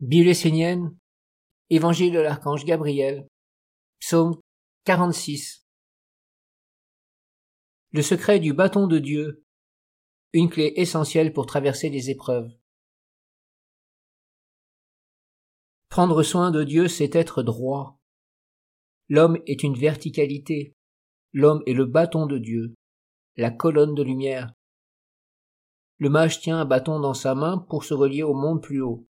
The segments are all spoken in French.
Bible essénienne, Évangile de l'archange Gabriel, Psaume 46. Le secret du bâton de Dieu, une clé essentielle pour traverser les épreuves. Prendre soin de Dieu, c'est être droit. L'homme est une verticalité. L'homme est le bâton de Dieu, la colonne de lumière. Le mage tient un bâton dans sa main pour se relier au monde plus haut.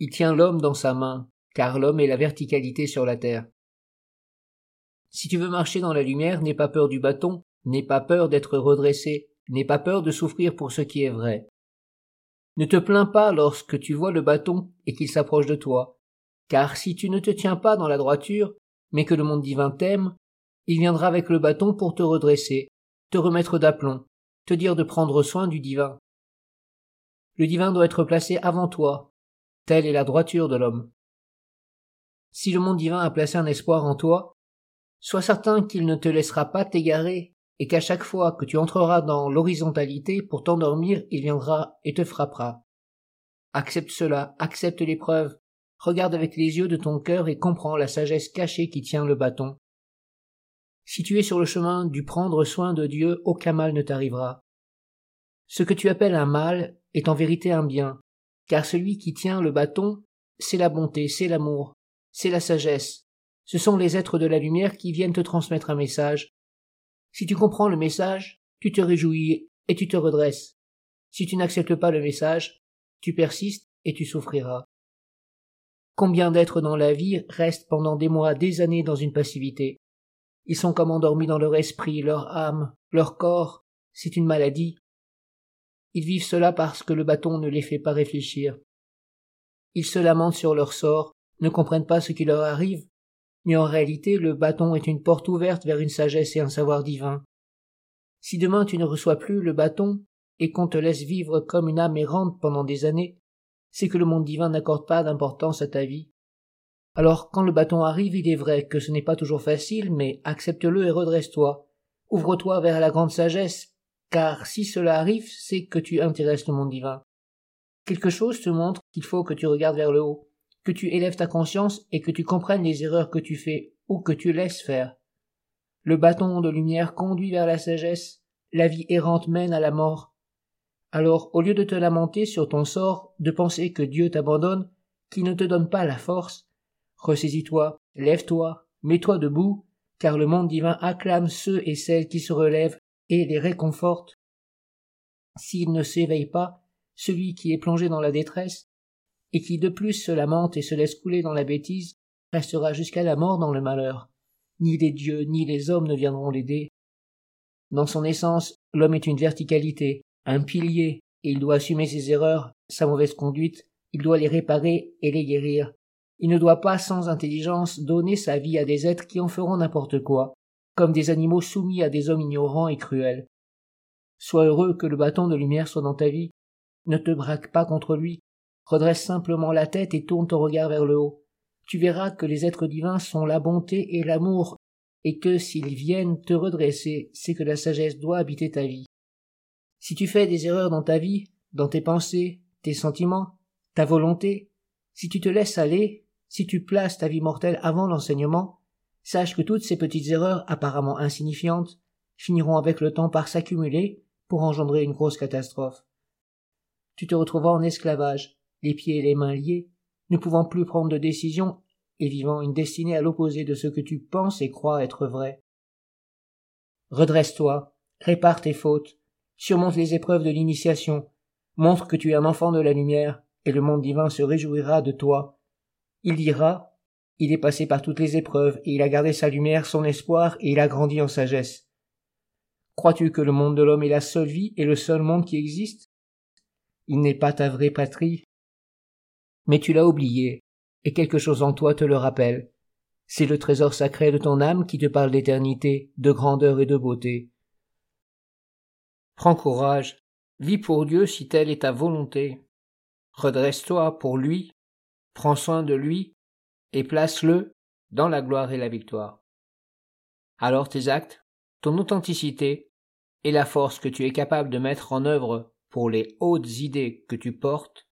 Il tient l'homme dans sa main, car l'homme est la verticalité sur la terre. Si tu veux marcher dans la lumière, n'aie pas peur du bâton, n'aie pas peur d'être redressé, n'aie pas peur de souffrir pour ce qui est vrai. Ne te plains pas lorsque tu vois le bâton et qu'il s'approche de toi, car si tu ne te tiens pas dans la droiture, mais que le monde divin t'aime, il viendra avec le bâton pour te redresser, te remettre d'aplomb, te dire de prendre soin du divin. Le divin doit être placé avant toi, Telle est la droiture de l'homme. Si le monde divin a placé un espoir en toi, sois certain qu'il ne te laissera pas t'égarer et qu'à chaque fois que tu entreras dans l'horizontalité pour t'endormir, il viendra et te frappera. Accepte cela, accepte l'épreuve, regarde avec les yeux de ton cœur et comprends la sagesse cachée qui tient le bâton. Si tu es sur le chemin du prendre soin de Dieu, aucun mal ne t'arrivera. Ce que tu appelles un mal est en vérité un bien, car celui qui tient le bâton, c'est la bonté, c'est l'amour, c'est la sagesse. Ce sont les êtres de la lumière qui viennent te transmettre un message. Si tu comprends le message, tu te réjouis et tu te redresses. Si tu n'acceptes pas le message, tu persistes et tu souffriras. Combien d'êtres dans la vie restent pendant des mois, des années dans une passivité? Ils sont comme endormis dans leur esprit, leur âme, leur corps. C'est une maladie. Ils vivent cela parce que le bâton ne les fait pas réfléchir. Ils se lamentent sur leur sort, ne comprennent pas ce qui leur arrive, mais en réalité le bâton est une porte ouverte vers une sagesse et un savoir divin. Si demain tu ne reçois plus le bâton, et qu'on te laisse vivre comme une âme errante pendant des années, c'est que le monde divin n'accorde pas d'importance à ta vie. Alors quand le bâton arrive, il est vrai que ce n'est pas toujours facile, mais accepte-le et redresse-toi. Ouvre-toi vers la grande sagesse, car si cela arrive, c'est que tu intéresses le monde divin. Quelque chose te montre qu'il faut que tu regardes vers le haut, que tu élèves ta conscience et que tu comprennes les erreurs que tu fais ou que tu laisses faire. Le bâton de lumière conduit vers la sagesse, la vie errante mène à la mort. Alors, au lieu de te lamenter sur ton sort, de penser que Dieu t'abandonne, qu'il ne te donne pas la force, ressaisis-toi, lève-toi, mets-toi debout, car le monde divin acclame ceux et celles qui se relèvent les réconforte. S'il ne s'éveille pas, celui qui est plongé dans la détresse, et qui de plus se lamente et se laisse couler dans la bêtise, restera jusqu'à la mort dans le malheur. Ni les dieux ni les hommes ne viendront l'aider. Dans son essence, l'homme est une verticalité, un pilier, et il doit assumer ses erreurs, sa mauvaise conduite, il doit les réparer et les guérir. Il ne doit pas sans intelligence donner sa vie à des êtres qui en feront n'importe quoi, comme des animaux soumis à des hommes ignorants et cruels. Sois heureux que le bâton de lumière soit dans ta vie. Ne te braque pas contre lui. Redresse simplement la tête et tourne ton regard vers le haut. Tu verras que les êtres divins sont la bonté et l'amour, et que s'ils viennent te redresser, c'est que la sagesse doit habiter ta vie. Si tu fais des erreurs dans ta vie, dans tes pensées, tes sentiments, ta volonté, si tu te laisses aller, si tu places ta vie mortelle avant l'enseignement, Sache que toutes ces petites erreurs apparemment insignifiantes finiront avec le temps par s'accumuler pour engendrer une grosse catastrophe. Tu te retrouveras en esclavage, les pieds et les mains liés, ne pouvant plus prendre de décision et vivant une destinée à l'opposé de ce que tu penses et crois être vrai. Redresse-toi, répare tes fautes, surmonte les épreuves de l'initiation, montre que tu es un enfant de la lumière, et le monde divin se réjouira de toi. Il dira, il est passé par toutes les épreuves, et il a gardé sa lumière, son espoir, et il a grandi en sagesse. Crois-tu que le monde de l'homme est la seule vie et le seul monde qui existe? Il n'est pas ta vraie patrie. Mais tu l'as oublié, et quelque chose en toi te le rappelle. C'est le trésor sacré de ton âme qui te parle d'éternité, de grandeur et de beauté. Prends courage, vis pour Dieu si telle est ta volonté. Redresse-toi pour lui, prends soin de lui, et place-le dans la gloire et la victoire. Alors tes actes, ton authenticité et la force que tu es capable de mettre en œuvre pour les hautes idées que tu portes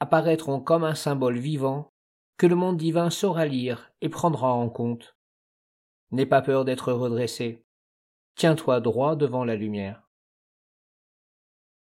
apparaîtront comme un symbole vivant que le monde divin saura lire et prendra en compte. N'aie pas peur d'être redressé. Tiens-toi droit devant la lumière.